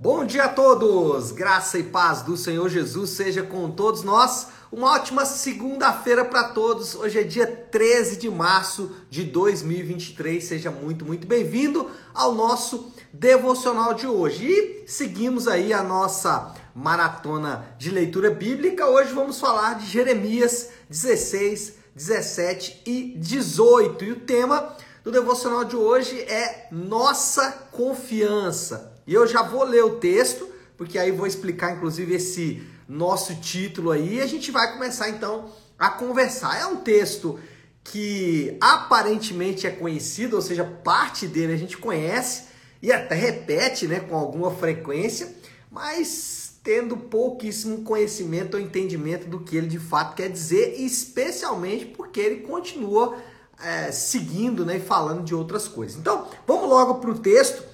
Bom dia a todos! Graça e paz do Senhor Jesus seja com todos nós. Uma ótima segunda-feira para todos. Hoje é dia 13 de março de 2023. Seja muito, muito bem-vindo ao nosso devocional de hoje. E seguimos aí a nossa maratona de leitura bíblica. Hoje vamos falar de Jeremias 16, 17 e 18. E o tema do devocional de hoje é nossa confiança. E eu já vou ler o texto, porque aí vou explicar inclusive esse nosso título aí e a gente vai começar então a conversar. É um texto que aparentemente é conhecido, ou seja, parte dele a gente conhece e até repete, né, com alguma frequência, mas tendo pouquíssimo conhecimento ou entendimento do que ele de fato quer dizer, especialmente porque ele continua é, seguindo né, e falando de outras coisas. Então, vamos logo para o texto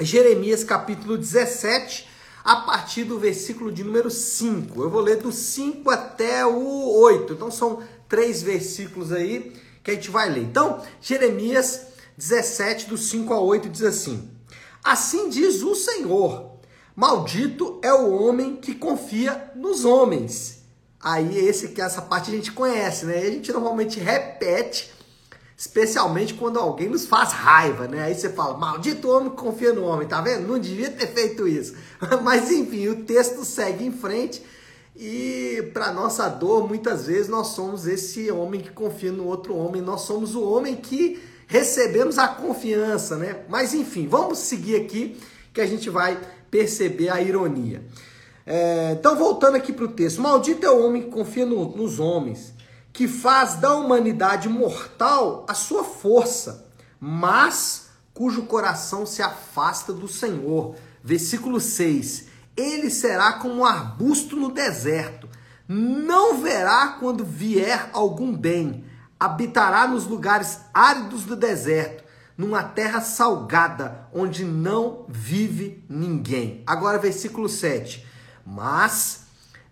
Jeremias capítulo 17, a partir do versículo de número 5. Eu vou ler do 5 até o 8. Então são três versículos aí que a gente vai ler. Então, Jeremias 17, do 5 a 8, diz assim: Assim diz o Senhor: Maldito é o homem que confia nos homens. Aí esse que essa parte a gente conhece, né? A gente normalmente repete Especialmente quando alguém nos faz raiva, né? Aí você fala, maldito homem que confia no homem, tá vendo? Não devia ter feito isso. Mas enfim, o texto segue em frente e para nossa dor, muitas vezes nós somos esse homem que confia no outro homem, nós somos o homem que recebemos a confiança, né? Mas enfim, vamos seguir aqui que a gente vai perceber a ironia. É, então, voltando aqui para o texto: Maldito é o homem que confia no, nos homens que faz da humanidade mortal a sua força, mas cujo coração se afasta do Senhor. Versículo 6: Ele será como um arbusto no deserto, não verá quando vier algum bem, habitará nos lugares áridos do deserto, numa terra salgada, onde não vive ninguém. Agora, versículo 7. Mas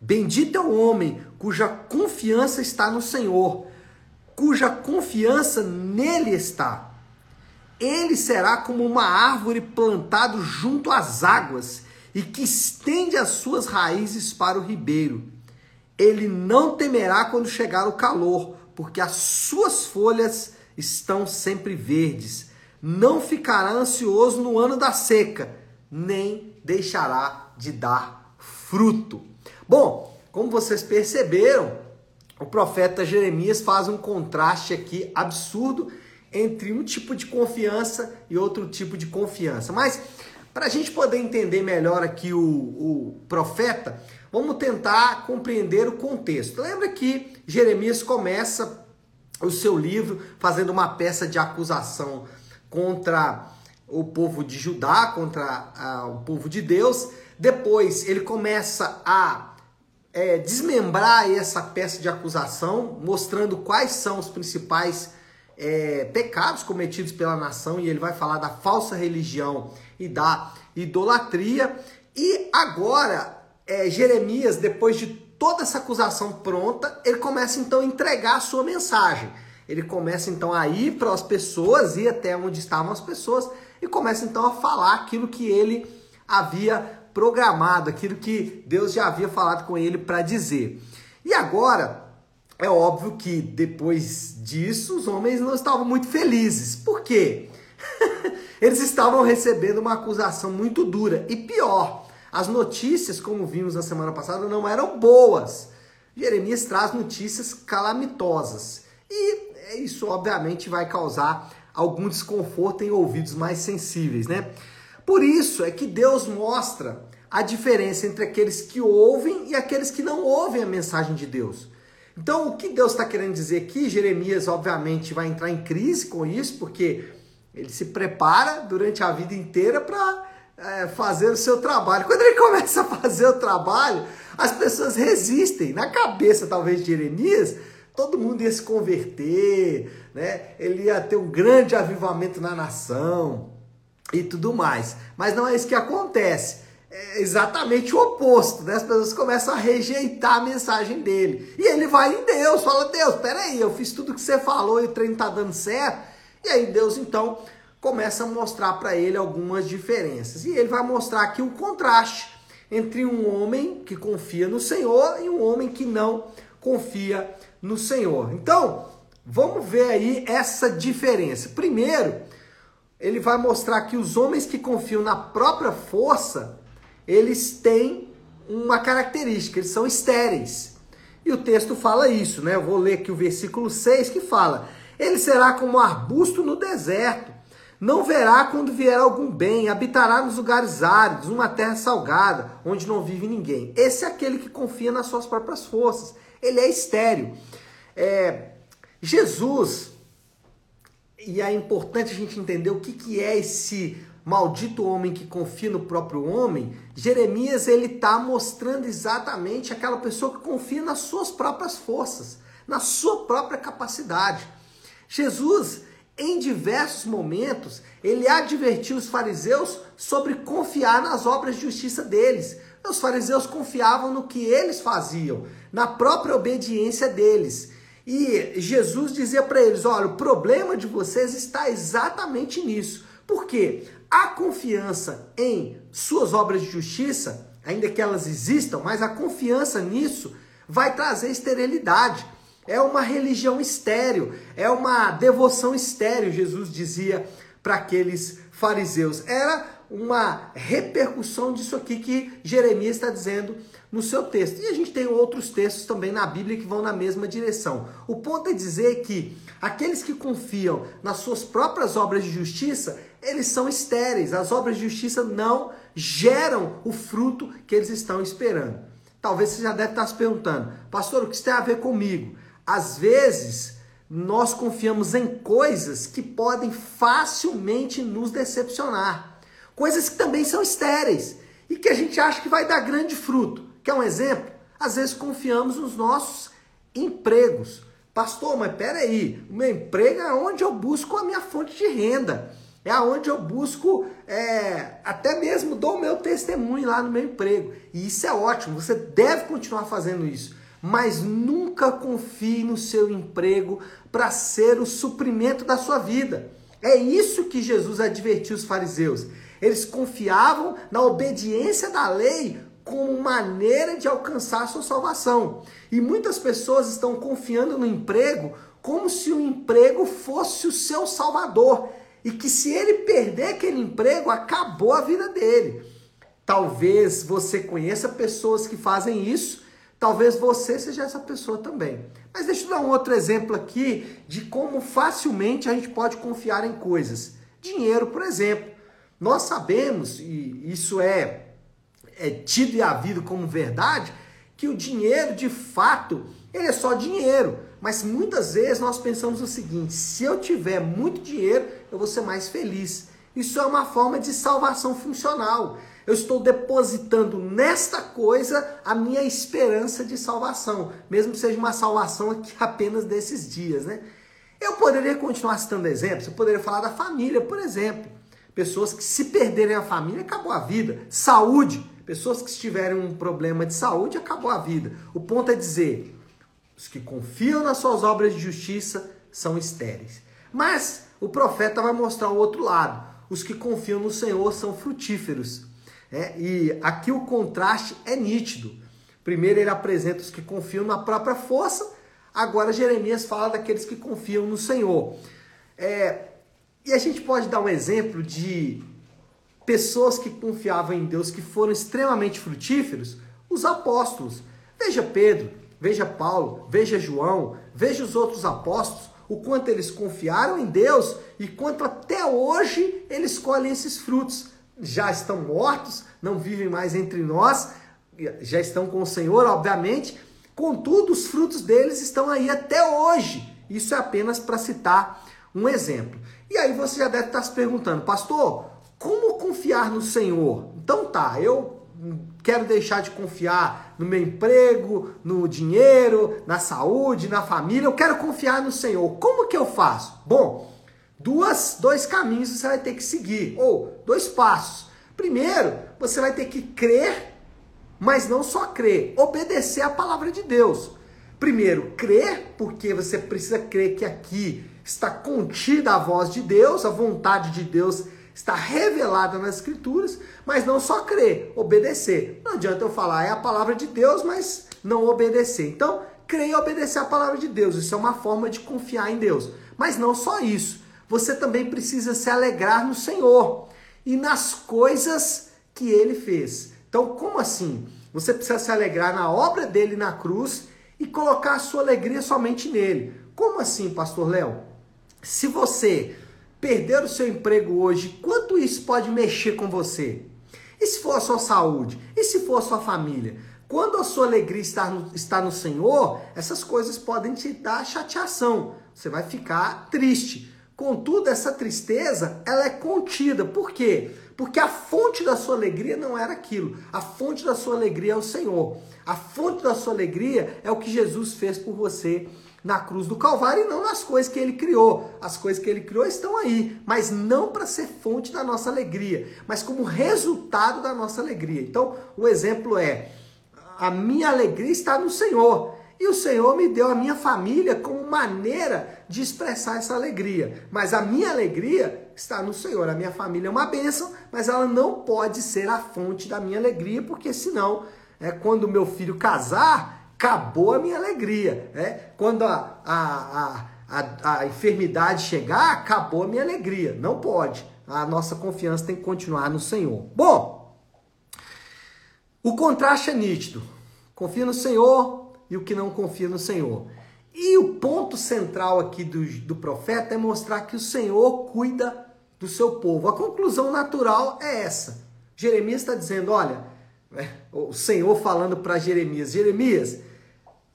Bendito é o homem cuja confiança está no Senhor, cuja confiança nele está. Ele será como uma árvore plantada junto às águas e que estende as suas raízes para o ribeiro. Ele não temerá quando chegar o calor, porque as suas folhas estão sempre verdes. Não ficará ansioso no ano da seca, nem deixará de dar fruto. Bom, como vocês perceberam, o profeta Jeremias faz um contraste aqui absurdo entre um tipo de confiança e outro tipo de confiança. Mas para a gente poder entender melhor aqui o, o profeta, vamos tentar compreender o contexto. Lembra que Jeremias começa o seu livro fazendo uma peça de acusação contra o povo de Judá, contra a, o povo de Deus. Depois ele começa a é, desmembrar essa peça de acusação, mostrando quais são os principais é, pecados cometidos pela nação, e ele vai falar da falsa religião e da idolatria. E agora, é, Jeremias, depois de toda essa acusação pronta, ele começa então a entregar a sua mensagem. Ele começa então a ir para as pessoas, ir até onde estavam as pessoas, e começa então a falar aquilo que ele havia programado, aquilo que Deus já havia falado com ele para dizer. E agora, é óbvio que depois disso, os homens não estavam muito felizes. Por quê? Eles estavam recebendo uma acusação muito dura. E pior, as notícias, como vimos na semana passada, não eram boas. Jeremias traz notícias calamitosas. E isso, obviamente, vai causar algum desconforto em ouvidos mais sensíveis, né? Por isso é que Deus mostra a diferença entre aqueles que ouvem e aqueles que não ouvem a mensagem de Deus. Então, o que Deus está querendo dizer aqui? Jeremias, obviamente, vai entrar em crise com isso, porque ele se prepara durante a vida inteira para é, fazer o seu trabalho. Quando ele começa a fazer o trabalho, as pessoas resistem. Na cabeça, talvez, de Jeremias, todo mundo ia se converter, né? ele ia ter um grande avivamento na nação e tudo mais. Mas não é isso que acontece. É exatamente o oposto, né? As pessoas começam a rejeitar a mensagem dele. E ele vai em Deus, fala: Deus, peraí, eu fiz tudo que você falou e o treino tá dando certo. E aí Deus então começa a mostrar para ele algumas diferenças. E ele vai mostrar aqui o contraste entre um homem que confia no Senhor e um homem que não confia no Senhor. Então, vamos ver aí essa diferença. Primeiro, ele vai mostrar que os homens que confiam na própria força, eles têm uma característica, eles são estéreis. E o texto fala isso, né? Eu vou ler aqui o versículo 6 que fala: Ele será como um arbusto no deserto, não verá quando vier algum bem, habitará nos lugares áridos, numa terra salgada, onde não vive ninguém. Esse é aquele que confia nas suas próprias forças. Ele é estéreo. É, Jesus, e é importante a gente entender o que, que é esse maldito homem que confia no próprio homem, Jeremias ele está mostrando exatamente aquela pessoa que confia nas suas próprias forças, na sua própria capacidade. Jesus, em diversos momentos, ele advertiu os fariseus sobre confiar nas obras de justiça deles. Os fariseus confiavam no que eles faziam, na própria obediência deles. E Jesus dizia para eles: olha, o problema de vocês está exatamente nisso. Por quê? A confiança em suas obras de justiça, ainda que elas existam, mas a confiança nisso vai trazer esterilidade. É uma religião estéril, é uma devoção estéril, Jesus dizia para aqueles fariseus. Era uma repercussão disso aqui que Jeremias está dizendo no seu texto. E a gente tem outros textos também na Bíblia que vão na mesma direção. O ponto é dizer que aqueles que confiam nas suas próprias obras de justiça, eles são estéreis. As obras de justiça não geram o fruto que eles estão esperando. Talvez você já deve estar se perguntando, pastor, o que isso tem a ver comigo? Às vezes, nós confiamos em coisas que podem facilmente nos decepcionar. Coisas que também são estéreis e que a gente acha que vai dar grande fruto. Quer um exemplo? Às vezes confiamos nos nossos empregos. Pastor, mas peraí, o meu emprego é onde eu busco a minha fonte de renda. É aonde eu busco, é, até mesmo dou o meu testemunho lá no meu emprego. E isso é ótimo, você deve continuar fazendo isso. Mas nunca confie no seu emprego para ser o suprimento da sua vida. É isso que Jesus advertiu os fariseus. Eles confiavam na obediência da lei como maneira de alcançar a sua salvação. E muitas pessoas estão confiando no emprego como se o emprego fosse o seu salvador e que se ele perder aquele emprego, acabou a vida dele. Talvez você conheça pessoas que fazem isso, talvez você seja essa pessoa também. Mas deixa eu dar um outro exemplo aqui de como facilmente a gente pode confiar em coisas. Dinheiro, por exemplo. Nós sabemos, e isso é, é tido e havido como verdade, que o dinheiro, de fato, ele é só dinheiro. Mas muitas vezes nós pensamos o seguinte: se eu tiver muito dinheiro, eu vou ser mais feliz. Isso é uma forma de salvação funcional. Eu estou depositando nesta coisa a minha esperança de salvação, mesmo que seja uma salvação aqui apenas desses dias, né? Eu poderia continuar citando exemplos, eu poderia falar da família, por exemplo. Pessoas que se perderem a família, acabou a vida. Saúde, pessoas que tiverem um problema de saúde, acabou a vida. O ponto é dizer, os que confiam nas suas obras de justiça são estéreis. Mas o profeta vai mostrar o outro lado. Os que confiam no Senhor são frutíferos. É, e aqui o contraste é nítido. Primeiro ele apresenta os que confiam na própria força, agora Jeremias fala daqueles que confiam no Senhor. É, e a gente pode dar um exemplo de pessoas que confiavam em Deus, que foram extremamente frutíferos, os apóstolos. Veja Pedro, Veja Paulo, veja João, veja os outros apóstolos, o quanto eles confiaram em Deus e quanto até hoje eles colhem esses frutos. Já estão mortos, não vivem mais entre nós, já estão com o Senhor, obviamente, contudo, os frutos deles estão aí até hoje. Isso é apenas para citar um exemplo. E aí você já deve estar se perguntando, pastor, como confiar no Senhor? Então tá, eu quero deixar de confiar no meu emprego, no dinheiro, na saúde, na família, eu quero confiar no Senhor. Como que eu faço? Bom, duas, dois caminhos você vai ter que seguir, ou dois passos. Primeiro, você vai ter que crer, mas não só crer, obedecer a palavra de Deus. Primeiro, crer, porque você precisa crer que aqui está contida a voz de Deus, a vontade de Deus está revelada nas Escrituras, mas não só crer, obedecer. Não adianta eu falar, é a palavra de Deus, mas não obedecer. Então, crer e obedecer a palavra de Deus, isso é uma forma de confiar em Deus. Mas não só isso, você também precisa se alegrar no Senhor e nas coisas que ele fez. Então, como assim? Você precisa se alegrar na obra dele na cruz e colocar a sua alegria somente nele. Como assim, pastor Léo? Se você perder o seu emprego hoje, quanto isso pode mexer com você? E se for a sua saúde? E se for a sua família? Quando a sua alegria está no, está no Senhor, essas coisas podem te dar chateação. Você vai ficar triste. Contudo, essa tristeza, ela é contida. Por quê? Porque a fonte da sua alegria não era aquilo. A fonte da sua alegria é o Senhor. A fonte da sua alegria é o que Jesus fez por você na cruz do Calvário e não nas coisas que ele criou. As coisas que ele criou estão aí, mas não para ser fonte da nossa alegria, mas como resultado da nossa alegria. Então, o exemplo é: a minha alegria está no Senhor. E o Senhor me deu a minha família como maneira de expressar essa alegria. Mas a minha alegria está no Senhor. A minha família é uma bênção, mas ela não pode ser a fonte da minha alegria, porque senão, é, quando meu filho casar, acabou a minha alegria. É? Quando a, a, a, a enfermidade chegar, acabou a minha alegria. Não pode. A nossa confiança tem que continuar no Senhor. Bom, o contraste é nítido. Confia no Senhor, e o que não confia no Senhor. E o ponto central aqui do, do profeta é mostrar que o Senhor cuida do seu povo. A conclusão natural é essa. Jeremias está dizendo: olha, é, o Senhor falando para Jeremias: Jeremias,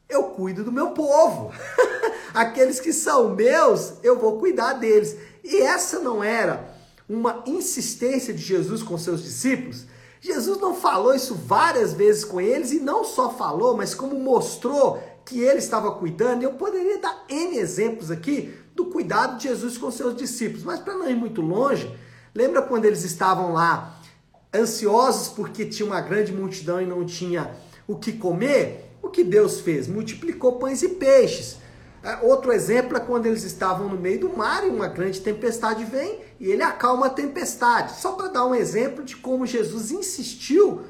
eu cuido do meu povo. Aqueles que são meus, eu vou cuidar deles. E essa não era uma insistência de Jesus com seus discípulos? Jesus não falou isso várias vezes com eles e não só falou, mas como mostrou que ele estava cuidando. Eu poderia dar N exemplos aqui do cuidado de Jesus com seus discípulos, mas para não ir muito longe, lembra quando eles estavam lá ansiosos porque tinha uma grande multidão e não tinha o que comer? O que Deus fez? Multiplicou pães e peixes. É, outro exemplo é quando eles estavam no meio do mar e uma grande tempestade vem e ele acalma a tempestade. Só para dar um exemplo de como Jesus insistiu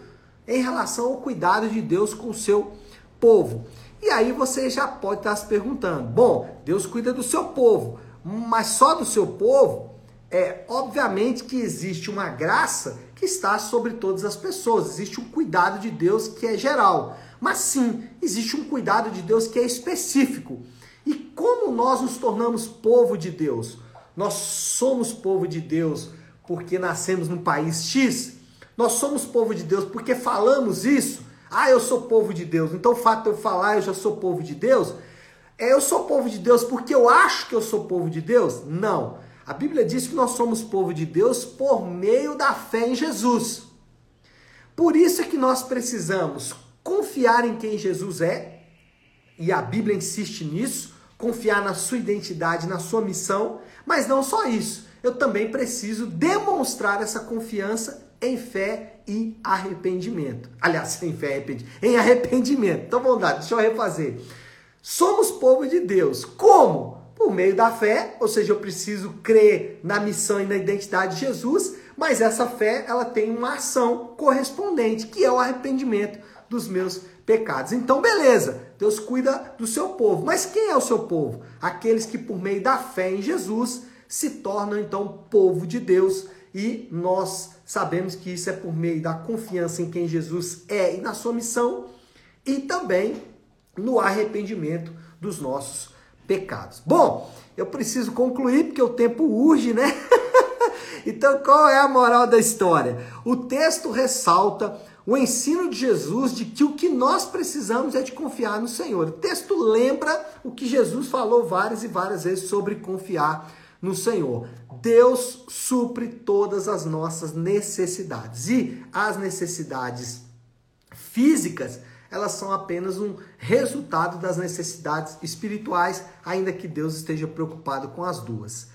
em relação ao cuidado de Deus com o seu povo. E aí você já pode estar se perguntando: bom, Deus cuida do seu povo, mas só do seu povo? É obviamente que existe uma graça que está sobre todas as pessoas, existe um cuidado de Deus que é geral. Mas sim, existe um cuidado de Deus que é específico. E como nós nos tornamos povo de Deus? Nós somos povo de Deus porque nascemos num país X? Nós somos povo de Deus porque falamos isso? Ah, eu sou povo de Deus. Então o fato de eu falar eu já sou povo de Deus? É, eu sou povo de Deus porque eu acho que eu sou povo de Deus? Não. A Bíblia diz que nós somos povo de Deus por meio da fé em Jesus. Por isso é que nós precisamos confiar em quem Jesus é, e a Bíblia insiste nisso, confiar na sua identidade, na sua missão, mas não só isso. Eu também preciso demonstrar essa confiança em fé e arrependimento. Aliás, em fé e arrependimento. Em arrependimento. Então vamos lá, deixa eu refazer. Somos povo de Deus. Como? Por meio da fé, ou seja, eu preciso crer na missão e na identidade de Jesus, mas essa fé ela tem uma ação correspondente, que é o arrependimento dos meus pecados. Então, beleza, Deus cuida do seu povo. Mas quem é o seu povo? Aqueles que, por meio da fé em Jesus, se tornam então povo de Deus. E nós sabemos que isso é por meio da confiança em quem Jesus é e na sua missão, e também no arrependimento dos nossos pecados. Bom, eu preciso concluir porque o tempo urge, né? então, qual é a moral da história? O texto ressalta o ensino de Jesus de que o que nós precisamos é de confiar no Senhor. O texto lembra o que Jesus falou várias e várias vezes sobre confiar no Senhor. Deus supre todas as nossas necessidades e as necessidades físicas, elas são apenas um resultado das necessidades espirituais, ainda que Deus esteja preocupado com as duas.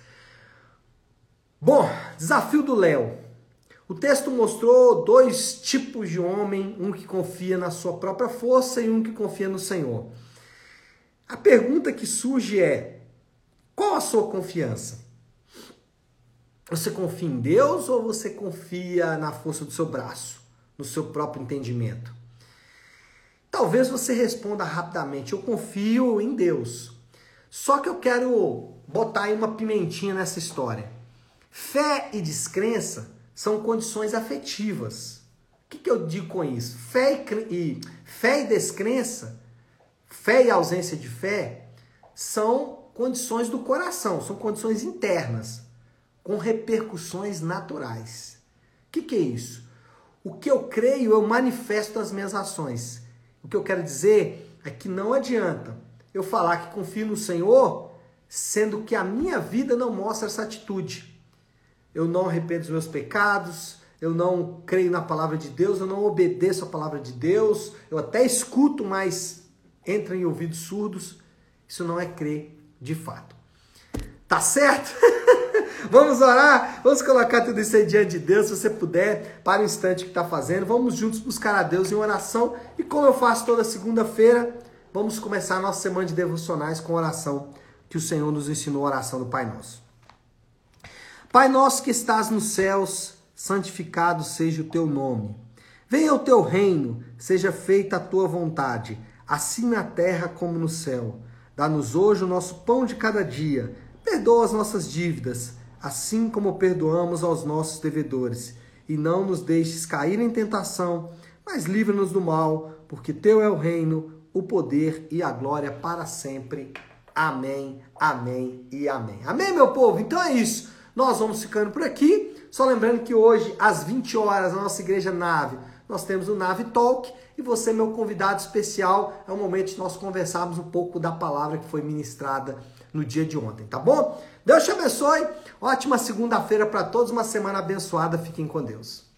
Bom, desafio do Léo. O texto mostrou dois tipos de homem, um que confia na sua própria força e um que confia no Senhor. A pergunta que surge é: Qual a sua confiança? Você confia em Deus ou você confia na força do seu braço, no seu próprio entendimento? Talvez você responda rapidamente: Eu confio em Deus. Só que eu quero botar aí uma pimentinha nessa história. Fé e descrença são condições afetivas. O que, que eu digo com isso? Fé e, fé e descrença, fé e ausência de fé, são condições do coração, são condições internas, com repercussões naturais. O que, que é isso? O que eu creio, eu manifesto nas minhas ações. O que eu quero dizer é que não adianta eu falar que confio no Senhor, sendo que a minha vida não mostra essa atitude. Eu não arrependo dos meus pecados, eu não creio na palavra de Deus, eu não obedeço a palavra de Deus, eu até escuto, mas entra em ouvidos surdos. Isso não é crer de fato. Tá certo? vamos orar, vamos colocar tudo isso aí diante de Deus, se você puder, para o instante que está fazendo. Vamos juntos buscar a Deus em oração. E como eu faço toda segunda-feira, vamos começar a nossa semana de devocionais com oração que o Senhor nos ensinou a oração do Pai Nosso. Pai nosso que estás nos céus, santificado seja o teu nome. Venha o teu reino, seja feita a tua vontade, assim na terra como no céu. Dá-nos hoje o nosso pão de cada dia. Perdoa as nossas dívidas, assim como perdoamos aos nossos devedores. E não nos deixes cair em tentação, mas livra-nos do mal, porque teu é o reino, o poder e a glória para sempre. Amém, amém e amém. Amém, meu povo? Então é isso. Nós vamos ficando por aqui. Só lembrando que hoje, às 20 horas, na nossa igreja Nave, nós temos o Nave Talk. E você, meu convidado especial, é o momento de nós conversarmos um pouco da palavra que foi ministrada no dia de ontem, tá bom? Deus te abençoe. Ótima segunda-feira para todos, uma semana abençoada. Fiquem com Deus.